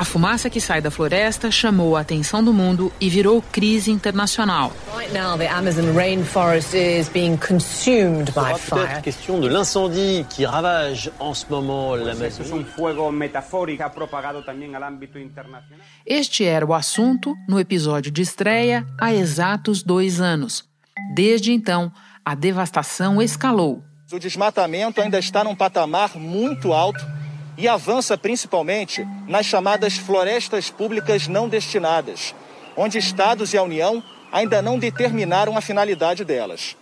A fumaça que sai da floresta chamou a atenção do mundo e virou crise internacional. Right now, the Amazon rainforest is being consumed by fire. question de l'incendie qui ravage en ce moment l'Amazonie. internacional. Este era o assunto no episódio de estreia há exatos dois anos. Desde então, a devastação escalou. O desmatamento ainda está num patamar muito alto e avança principalmente nas chamadas florestas públicas não destinadas, onde estados e a União ainda não determinaram a finalidade delas.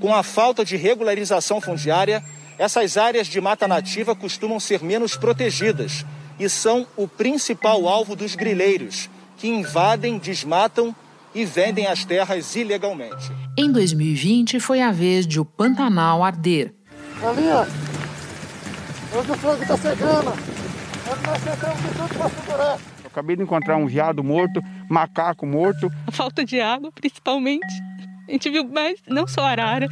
Com a falta de regularização fundiária, essas áreas de mata nativa costumam ser menos protegidas e são o principal alvo dos grileiros, que invadem, desmatam e vendem as terras ilegalmente. Em 2020 foi a vez de o Pantanal arder. Ali, ó. Onde o fogo está cegando. Onde nós tentamos de tudo para segurar. Eu acabei de encontrar um veado morto, macaco morto. A falta de água, principalmente. A gente viu mais, não só arara.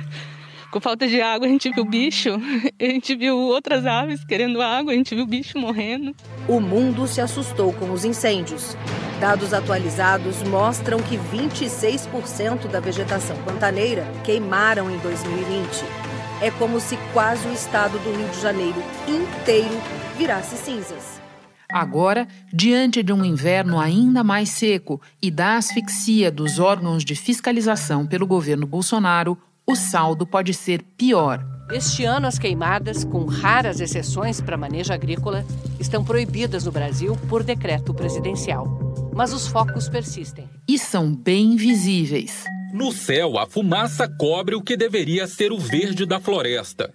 Com falta de água, a gente viu bicho, a gente viu outras aves querendo água, a gente viu bicho morrendo. O mundo se assustou com os incêndios. Dados atualizados mostram que 26% da vegetação pantaneira queimaram em 2020. É como se quase o estado do Rio de Janeiro inteiro virasse cinzas. Agora, diante de um inverno ainda mais seco e da asfixia dos órgãos de fiscalização pelo governo Bolsonaro, o saldo pode ser pior. Este ano, as queimadas, com raras exceções para manejo agrícola, estão proibidas no Brasil por decreto presidencial. Mas os focos persistem. E são bem visíveis. No céu, a fumaça cobre o que deveria ser o verde da floresta.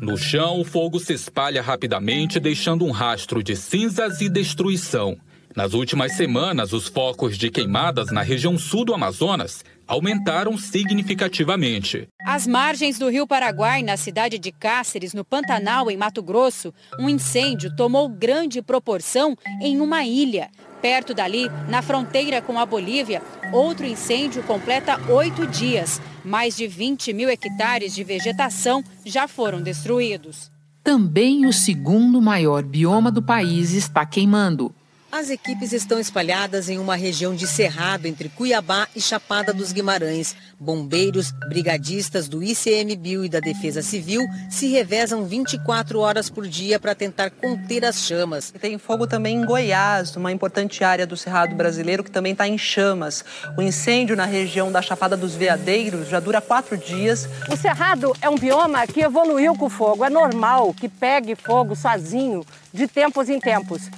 No chão, o fogo se espalha rapidamente, deixando um rastro de cinzas e destruição. Nas últimas semanas, os focos de queimadas na região sul do Amazonas aumentaram significativamente. Às margens do Rio Paraguai, na cidade de Cáceres, no Pantanal, em Mato Grosso, um incêndio tomou grande proporção em uma ilha. Perto dali, na fronteira com a Bolívia, outro incêndio completa oito dias. Mais de 20 mil hectares de vegetação já foram destruídos. Também o segundo maior bioma do país está queimando. As equipes estão espalhadas em uma região de cerrado entre Cuiabá e Chapada dos Guimarães. Bombeiros, brigadistas do ICMBio e da Defesa Civil se revezam 24 horas por dia para tentar conter as chamas. Tem fogo também em Goiás, uma importante área do Cerrado brasileiro que também está em chamas. O incêndio na região da Chapada dos Veadeiros já dura quatro dias. O Cerrado é um bioma que evoluiu com o fogo. É normal que pegue fogo sozinho de tempos em tempos.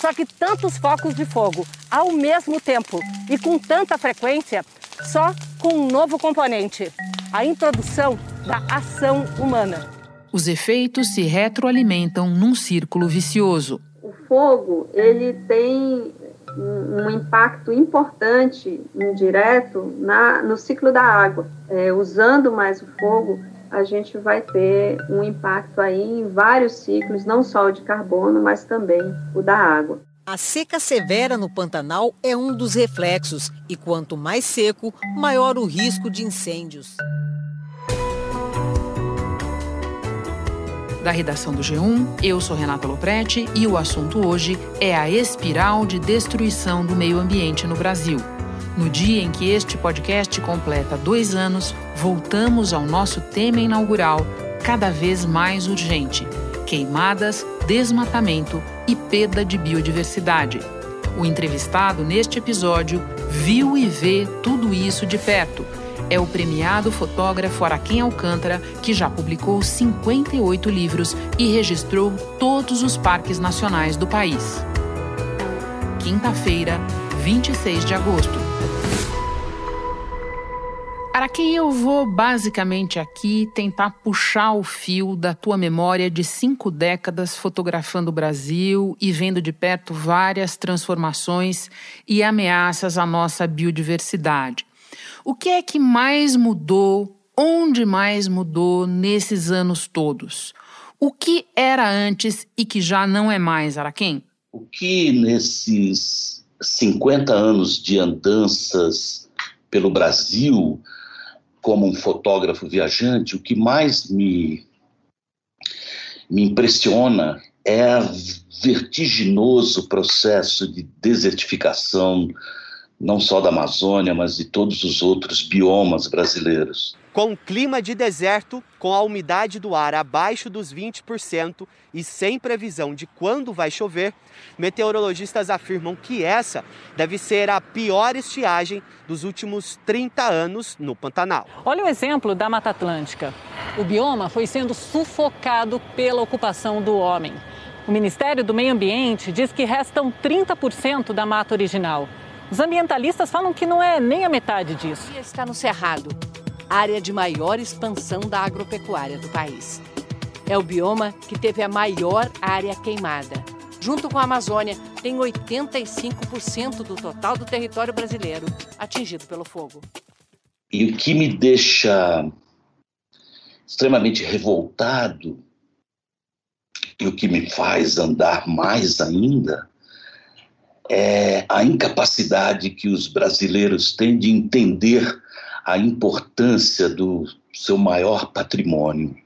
Só que tantos focos de fogo ao mesmo tempo e com tanta frequência, só com um novo componente: a introdução da ação humana. Os efeitos se retroalimentam num círculo vicioso. O fogo ele tem um impacto importante, indireto, na, no ciclo da água. É, usando mais o fogo, a gente vai ter um impacto aí em vários ciclos, não só o de carbono, mas também o da água. A seca severa no Pantanal é um dos reflexos, e quanto mais seco, maior o risco de incêndios. Da redação do G1, eu sou Renata Loprete e o assunto hoje é a espiral de destruição do meio ambiente no Brasil. No dia em que este podcast completa dois anos, voltamos ao nosso tema inaugural, cada vez mais urgente: queimadas, desmatamento e perda de biodiversidade. O entrevistado neste episódio viu e vê tudo isso de perto. É o premiado fotógrafo Araquém Alcântara, que já publicou 58 livros e registrou todos os parques nacionais do país. Quinta-feira, 26 de agosto. Para quem eu vou basicamente aqui tentar puxar o fio da tua memória de cinco décadas fotografando o Brasil e vendo de perto várias transformações e ameaças à nossa biodiversidade. O que é que mais mudou? Onde mais mudou nesses anos todos? O que era antes e que já não é mais, Araquém? O que nesses 50 anos de andanças pelo Brasil como um fotógrafo viajante, o que mais me, me impressiona é o vertiginoso processo de desertificação, não só da Amazônia, mas de todos os outros biomas brasileiros. Com clima de deserto, com a umidade do ar abaixo dos 20% e sem previsão de quando vai chover, meteorologistas afirmam que essa deve ser a pior estiagem dos últimos 30 anos no Pantanal. Olha o exemplo da Mata Atlântica. O bioma foi sendo sufocado pela ocupação do homem. O Ministério do Meio Ambiente diz que restam 30% da mata original. Os ambientalistas falam que não é nem a metade disso. Está no Cerrado área de maior expansão da agropecuária do país. É o bioma que teve a maior área queimada. Junto com a Amazônia, tem 85% do total do território brasileiro atingido pelo fogo. E o que me deixa extremamente revoltado e o que me faz andar mais ainda é a incapacidade que os brasileiros têm de entender a importância do seu maior patrimônio,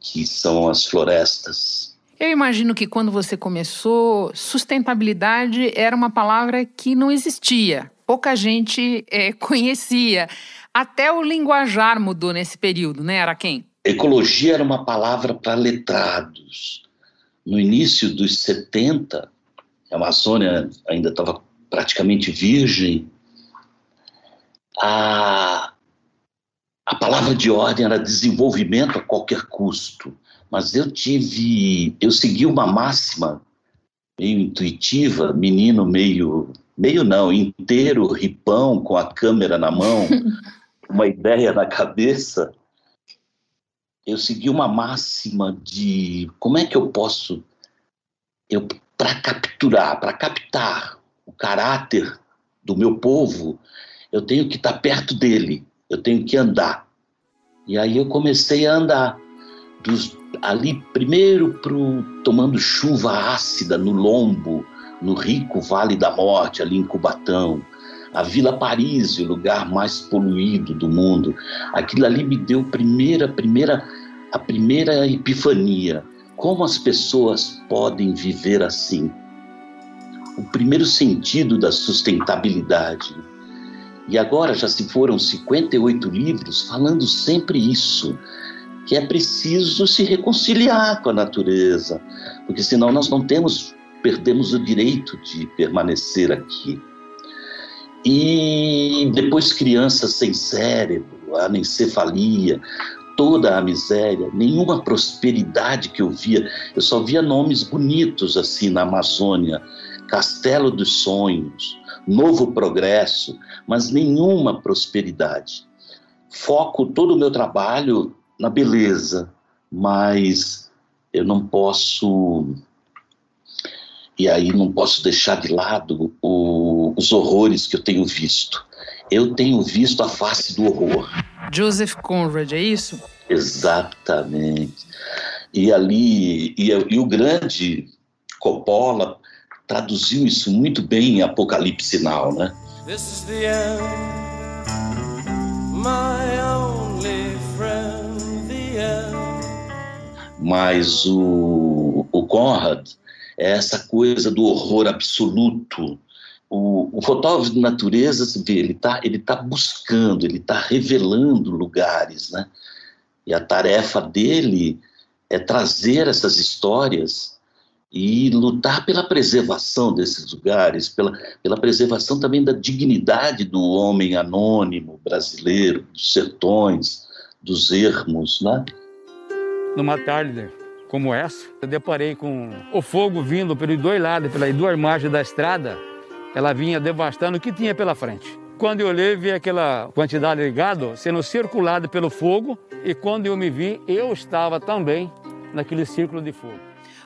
que são as florestas. Eu imagino que quando você começou, sustentabilidade era uma palavra que não existia. Pouca gente é, conhecia. Até o linguajar mudou nesse período, né, Araquém? Ecologia era uma palavra para letrados. No início dos 70, a Amazônia ainda estava praticamente virgem. A, a palavra de ordem era desenvolvimento a qualquer custo, mas eu tive, eu segui uma máxima meio intuitiva, menino meio, meio não, inteiro, ripão, com a câmera na mão, uma ideia na cabeça. Eu segui uma máxima de como é que eu posso, eu para capturar, para captar o caráter do meu povo, eu tenho que estar perto dele eu tenho que andar. E aí eu comecei a andar. Dos, ali, primeiro, pro, tomando chuva ácida no Lombo, no rico Vale da Morte, ali em Cubatão. A Vila Paris, o lugar mais poluído do mundo. Aquilo ali me deu primeira, primeira, a primeira epifania. Como as pessoas podem viver assim? O primeiro sentido da sustentabilidade e agora já se foram 58 livros falando sempre isso, que é preciso se reconciliar com a natureza, porque senão nós não temos, perdemos o direito de permanecer aqui. E depois crianças sem cérebro, a anencefalia, toda a miséria, nenhuma prosperidade que eu via. Eu só via nomes bonitos assim na Amazônia, Castelo dos Sonhos, Novo Progresso, mas nenhuma prosperidade. Foco todo o meu trabalho na beleza, mas eu não posso. E aí não posso deixar de lado o, os horrores que eu tenho visto. Eu tenho visto a face do horror. Joseph Conrad, é isso? Exatamente. E ali, e, e o grande Coppola traduziu isso muito bem em Apocalipse Now, né? This is the end, my only friend, the end. Mas o, o Conrad é essa coisa do horror absoluto. O, o fotógrafo de natureza, você vê, ele está ele tá buscando, ele está revelando lugares, né? E a tarefa dele é trazer essas histórias e lutar pela preservação desses lugares, pela, pela preservação também da dignidade do homem anônimo brasileiro, dos sertões, dos ermos, né? Numa tarde como essa, eu deparei com o fogo vindo pelos dois lados, pelas duas margens da estrada, ela vinha devastando o que tinha pela frente. Quando eu olhei, vi aquela quantidade de gado sendo circulada pelo fogo, e quando eu me vi, eu estava também naquele círculo de fogo.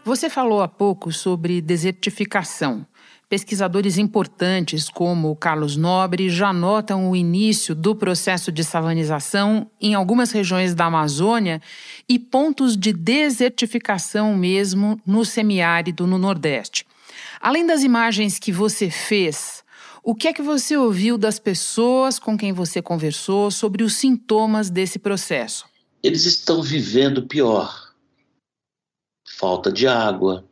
Você falou há pouco sobre desertificação. Pesquisadores importantes como Carlos Nobre já notam o início do processo de savanização em algumas regiões da Amazônia e pontos de desertificação mesmo no semiárido no Nordeste. Além das imagens que você fez, O que é que você ouviu das pessoas com quem você conversou sobre os sintomas desse processo? Eles estão vivendo pior. Falta de água,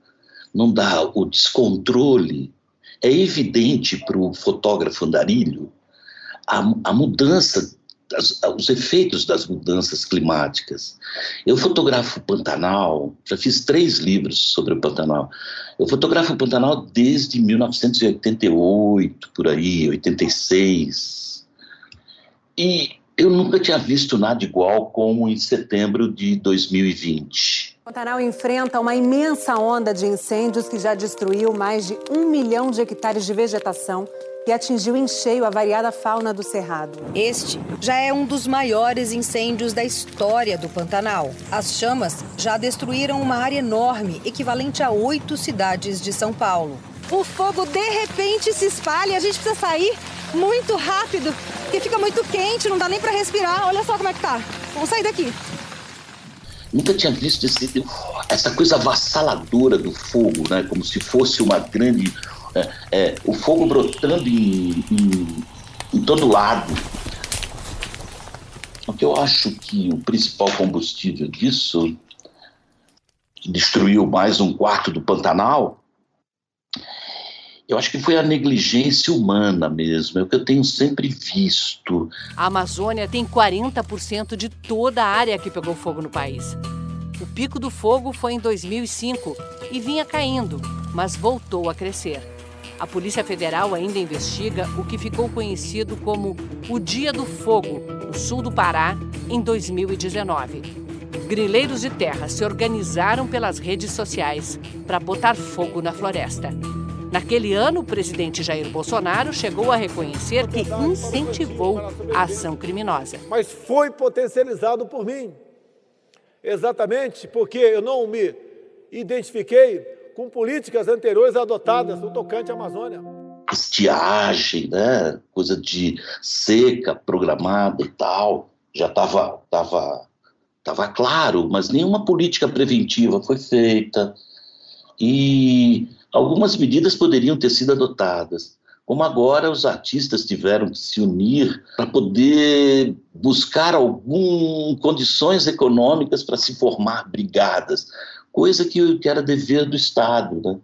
não dá o descontrole. É evidente para o fotógrafo andarilho a, a mudança as, os efeitos das mudanças climáticas. Eu fotografo o Pantanal, já fiz três livros sobre o Pantanal. Eu fotografo o Pantanal desde 1988, por aí, 86. E eu nunca tinha visto nada igual como em setembro de 2020. Pantanal enfrenta uma imensa onda de incêndios que já destruiu mais de um milhão de hectares de vegetação e atingiu em cheio a variada fauna do Cerrado. Este já é um dos maiores incêndios da história do Pantanal. As chamas já destruíram uma área enorme, equivalente a oito cidades de São Paulo. O fogo de repente se espalha, a gente precisa sair muito rápido, porque fica muito quente, não dá nem para respirar. Olha só como é que tá. Vamos sair daqui. Nunca tinha visto esse, essa coisa avassaladora do fogo, né? Como se fosse uma grande é, é, o fogo brotando em, em, em todo lado. O que eu acho que o principal combustível disso, que destruiu mais um quarto do Pantanal, eu acho que foi a negligência humana mesmo, é o que eu tenho sempre visto. A Amazônia tem 40% de toda a área que pegou fogo no país. O pico do fogo foi em 2005 e vinha caindo, mas voltou a crescer. A Polícia Federal ainda investiga o que ficou conhecido como o Dia do Fogo, no sul do Pará, em 2019. Grileiros de terra se organizaram pelas redes sociais para botar fogo na floresta. Naquele ano, o presidente Jair Bolsonaro chegou a reconhecer que incentivou a ação criminosa. Mas foi potencializado por mim. Exatamente porque eu não me identifiquei com políticas anteriores adotadas no tocante à Amazônia. Estiagem, né? coisa de seca programada e tal, já estava tava, tava claro, mas nenhuma política preventiva foi feita. E algumas medidas poderiam ter sido adotadas como agora os artistas tiveram que se unir para poder buscar algumas condições econômicas para se formar brigadas, coisa que, que era dever do Estado. Né?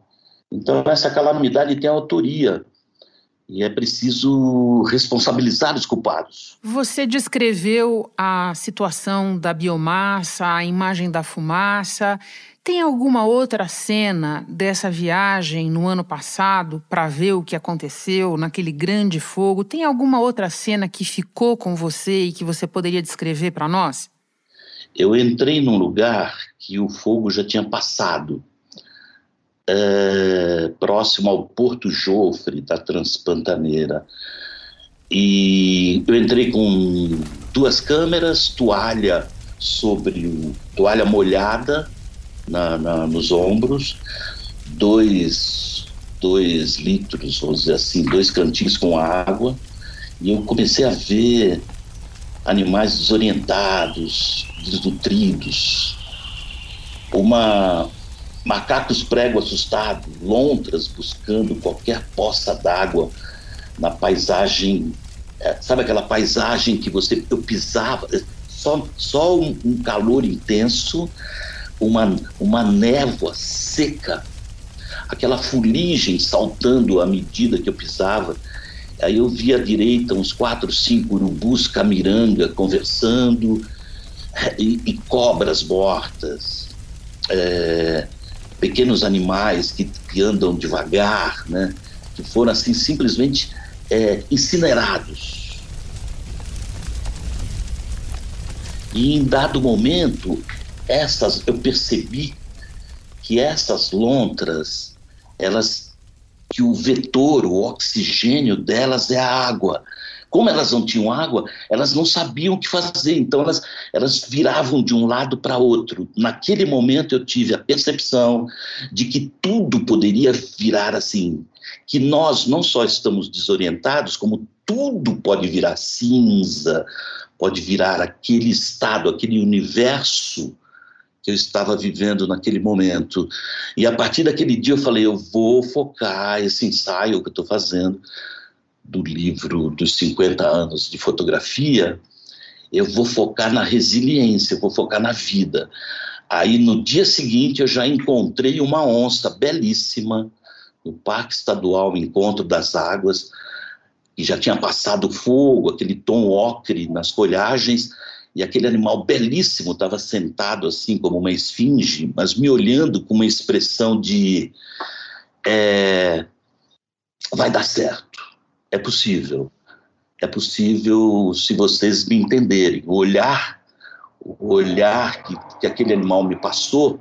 Então, essa calamidade tem autoria. E é preciso responsabilizar os culpados. Você descreveu a situação da biomassa, a imagem da fumaça. Tem alguma outra cena dessa viagem no ano passado para ver o que aconteceu naquele grande fogo? Tem alguma outra cena que ficou com você e que você poderia descrever para nós? eu entrei num lugar que o fogo já tinha passado, é, próximo ao Porto Jofre da Transpantaneira. E eu entrei com duas câmeras, toalha sobre toalha molhada na, na, nos ombros, dois, dois litros, vamos dizer assim, dois cantinhos com água, e eu comecei a ver animais desorientados, desnutridos, uma macacos prego assustado, lontras buscando qualquer poça d'água na paisagem, é, sabe aquela paisagem que você eu pisava, é, só, só um, um calor intenso, uma, uma névoa seca, aquela fuligem saltando à medida que eu pisava. Aí eu vi à direita uns quatro, cinco urubus camiranga conversando, e, e cobras mortas, é, pequenos animais que, que, andam devagar, né, que foram assim simplesmente é, incinerados. E em dado momento, essas eu percebi que essas lontras, elas que o vetor, o oxigênio delas é a água. Como elas não tinham água, elas não sabiam o que fazer, então elas, elas viravam de um lado para outro. Naquele momento eu tive a percepção de que tudo poderia virar assim, que nós não só estamos desorientados, como tudo pode virar cinza, pode virar aquele estado, aquele universo que eu estava vivendo naquele momento. E a partir daquele dia eu falei, eu vou focar esse ensaio que eu estou fazendo do livro dos 50 anos de fotografia, eu vou focar na resiliência, eu vou focar na vida. Aí no dia seguinte eu já encontrei uma onça belíssima no Parque Estadual Encontro das Águas, e já tinha passado fogo, aquele tom ocre nas folhagens, e aquele animal belíssimo estava sentado assim como uma esfinge, mas me olhando com uma expressão de é, vai dar certo, é possível, é possível se vocês me entenderem. O olhar, o olhar que, que aquele animal me passou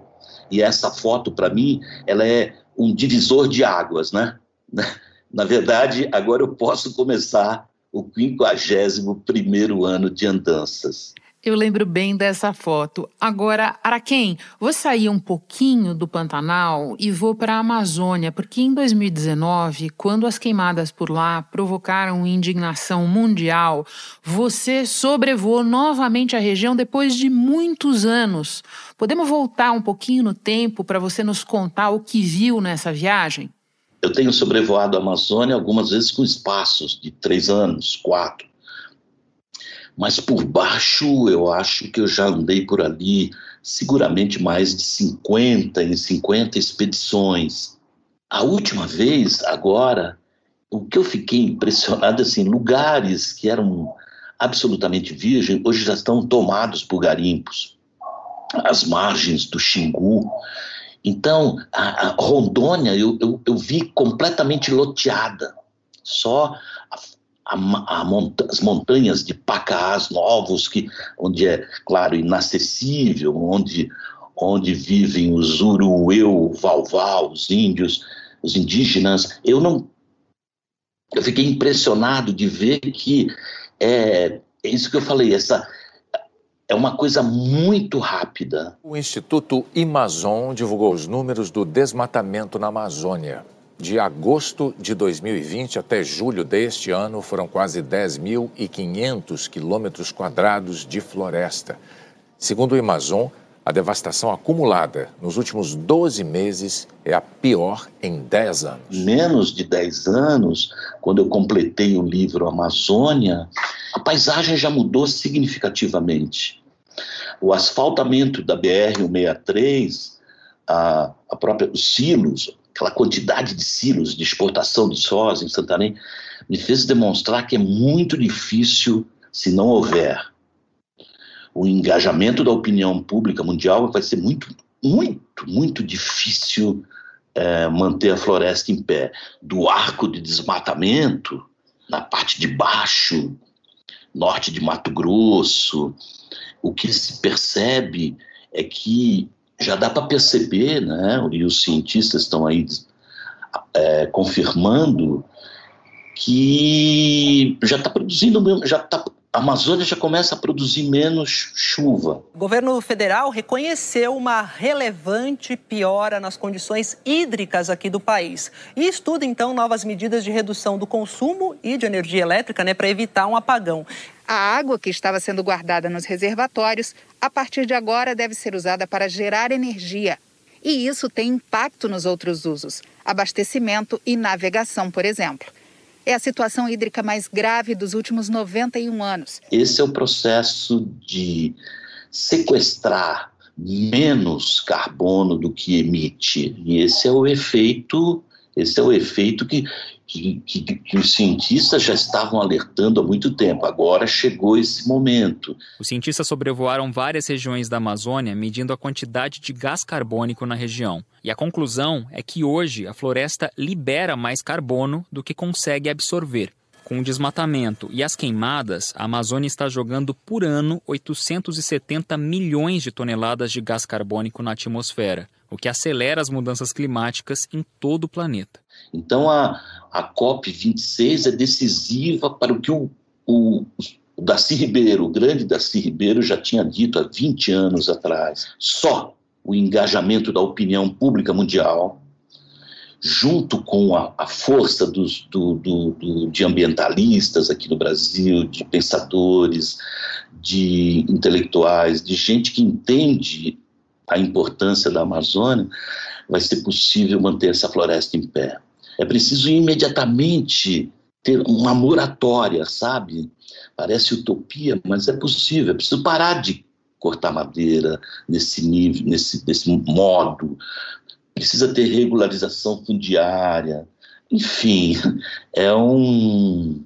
e essa foto para mim, ela é um divisor de águas, né? Na verdade, agora eu posso começar o 51 primeiro ano de andanças. Eu lembro bem dessa foto. Agora, Araquém, vou sair um pouquinho do Pantanal e vou para a Amazônia, porque em 2019, quando as queimadas por lá provocaram indignação mundial, você sobrevoou novamente a região depois de muitos anos. Podemos voltar um pouquinho no tempo para você nos contar o que viu nessa viagem? Eu tenho sobrevoado a Amazônia algumas vezes com espaços de três anos, quatro mas por baixo eu acho que eu já andei por ali seguramente mais de 50 em 50 expedições. A última vez, agora, o que eu fiquei impressionado assim, lugares que eram absolutamente virgem, hoje já estão tomados por garimpos. As margens do Xingu. Então, a, a Rondônia eu, eu, eu vi completamente loteada. Só a, a monta as montanhas de Pacaás novos, que, onde é, claro, inacessível, onde, onde vivem os Urueu, Valval, os índios, os indígenas. Eu não. Eu fiquei impressionado de ver que é, é isso que eu falei, essa é uma coisa muito rápida. O Instituto Amazon divulgou os números do desmatamento na Amazônia. De agosto de 2020 até julho deste ano, foram quase 10.500 quilômetros quadrados de floresta. Segundo o Amazon, a devastação acumulada nos últimos 12 meses é a pior em 10 anos. Menos de 10 anos, quando eu completei o livro Amazônia, a paisagem já mudou significativamente. O asfaltamento da BR-163, a, a própria, os silos, aquela quantidade de silos de exportação de soja em Santarém, me fez demonstrar que é muito difícil se não houver o engajamento da opinião pública mundial, vai ser muito, muito, muito difícil é, manter a floresta em pé. Do arco de desmatamento, na parte de baixo, norte de Mato Grosso, o que se percebe é que já dá para perceber, né, e os cientistas estão aí é, confirmando que já está produzindo, já tá, a Amazônia já começa a produzir menos chuva. O governo federal reconheceu uma relevante piora nas condições hídricas aqui do país e estuda então novas medidas de redução do consumo e de energia elétrica, né, para evitar um apagão. A água que estava sendo guardada nos reservatórios, a partir de agora deve ser usada para gerar energia. E isso tem impacto nos outros usos, abastecimento e navegação, por exemplo. É a situação hídrica mais grave dos últimos 91 anos. Esse é o processo de sequestrar menos carbono do que emite. E esse é o efeito, esse é o efeito que que, que, que, os cientistas já estavam alertando há muito tempo. Agora chegou esse momento. Os cientistas sobrevoaram várias regiões da Amazônia medindo a quantidade de gás carbônico na região. E a conclusão é que hoje a floresta libera mais carbono do que consegue absorver. Com o desmatamento e as queimadas, a Amazônia está jogando por ano 870 milhões de toneladas de gás carbônico na atmosfera, o que acelera as mudanças climáticas em todo o planeta. Então a, a COP26 é decisiva para o que o, o, o Darcy Ribeiro, o grande Darcy Ribeiro, já tinha dito há 20 anos atrás. Só o engajamento da opinião pública mundial, junto com a, a força dos, do, do, do, de ambientalistas aqui no Brasil, de pensadores, de intelectuais, de gente que entende a importância da Amazônia, vai ser possível manter essa floresta em pé. É preciso imediatamente ter uma moratória, sabe? Parece utopia, mas é possível. É preciso parar de cortar madeira nesse nível, nesse, nesse modo. Precisa ter regularização fundiária. Enfim, é um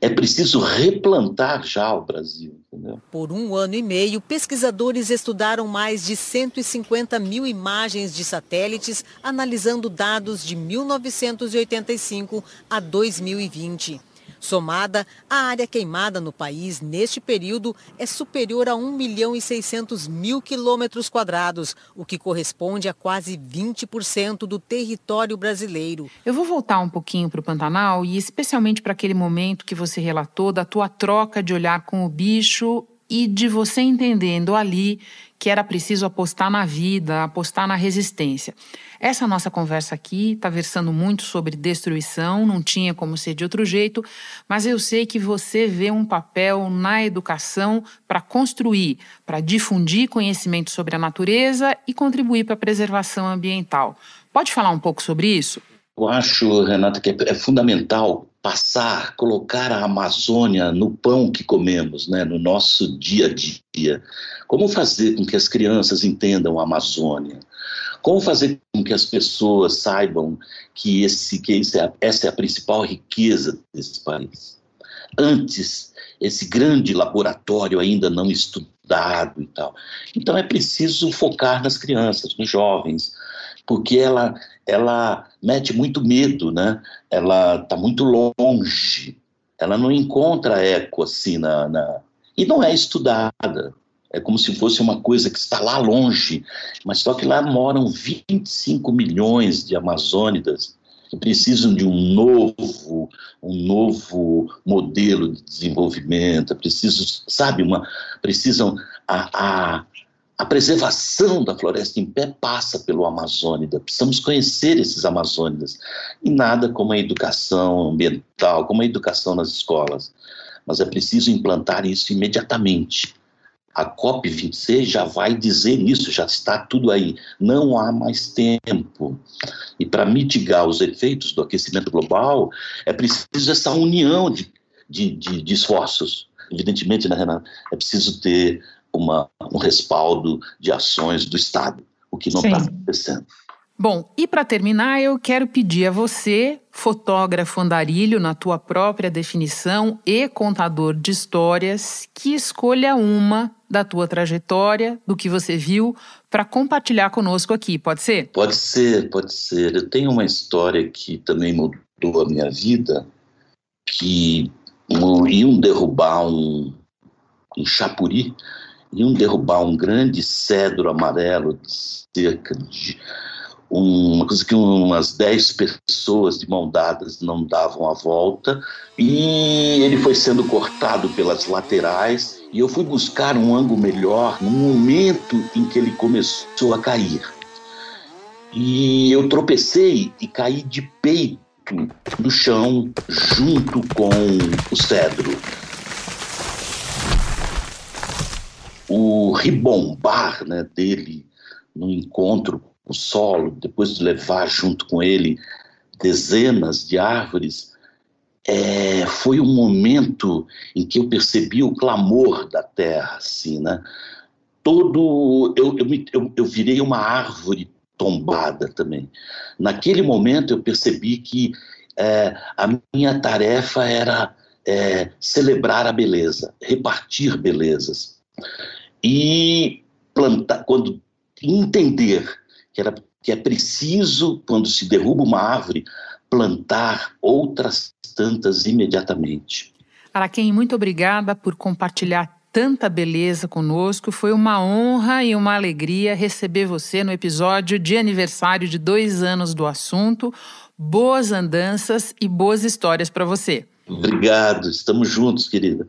é preciso replantar já o Brasil. Entendeu? Por um ano e meio, pesquisadores estudaram mais de 150 mil imagens de satélites, analisando dados de 1985 a 2020. Somada, a área queimada no país neste período é superior a 1 milhão e 600 mil quilômetros quadrados, o que corresponde a quase 20% do território brasileiro. Eu vou voltar um pouquinho para o Pantanal e especialmente para aquele momento que você relatou da tua troca de olhar com o bicho e de você entendendo ali que era preciso apostar na vida, apostar na resistência. Essa nossa conversa aqui está versando muito sobre destruição, não tinha como ser de outro jeito, mas eu sei que você vê um papel na educação para construir, para difundir conhecimento sobre a natureza e contribuir para a preservação ambiental. Pode falar um pouco sobre isso? Eu acho, Renata, que é, é fundamental passar, colocar a Amazônia no pão que comemos, né, no nosso dia a dia. Como fazer com que as crianças entendam a Amazônia? Como fazer com que as pessoas saibam que, esse, que esse é, essa é a principal riqueza desse país? Antes, esse grande laboratório ainda não estudado e tal. Então é preciso focar nas crianças, nos jovens, porque ela, ela mete muito medo, né? Ela está muito longe, ela não encontra eco assim na, na... e não é estudada. É como se fosse uma coisa que está lá longe, mas só que lá moram 25 milhões de amazônidas que precisam de um novo, um novo modelo de desenvolvimento, precisam, sabe, uma, precisam a, a, a preservação da floresta em pé passa pelo Amazônida. Precisamos conhecer esses Amazônidas. E nada como a educação ambiental, como a educação nas escolas. Mas é preciso implantar isso imediatamente. A COP26 já vai dizer isso, já está tudo aí. Não há mais tempo. E para mitigar os efeitos do aquecimento global, é preciso essa união de, de, de, de esforços. Evidentemente, né, Renata? É preciso ter uma, um respaldo de ações do Estado, o que não está acontecendo. Bom, e para terminar, eu quero pedir a você, fotógrafo andarilho na tua própria definição e contador de histórias, que escolha uma da tua trajetória, do que você viu, para compartilhar conosco aqui, pode ser? Pode ser, pode ser. Eu tenho uma história que também mudou a minha vida, que iam derrubar um, um chapuri, iam derrubar um grande cedro amarelo de cerca de uma coisa que umas 10 pessoas de mão dadas não davam a volta e ele foi sendo cortado pelas laterais e eu fui buscar um ângulo melhor no momento em que ele começou a cair. E eu tropecei e caí de peito no chão junto com o cedro. O ribombar né, dele no encontro o solo, depois de levar junto com ele dezenas de árvores, é, foi um momento em que eu percebi o clamor da terra, assim, né? Todo, eu, eu, eu, eu virei uma árvore tombada também. Naquele momento eu percebi que é, a minha tarefa era é, celebrar a beleza, repartir belezas e plantar, quando entender que, era, que é preciso, quando se derruba uma árvore, plantar outras tantas imediatamente. Araquém, muito obrigada por compartilhar tanta beleza conosco. Foi uma honra e uma alegria receber você no episódio de aniversário de dois anos do assunto. Boas andanças e boas histórias para você. Obrigado, estamos juntos, querida.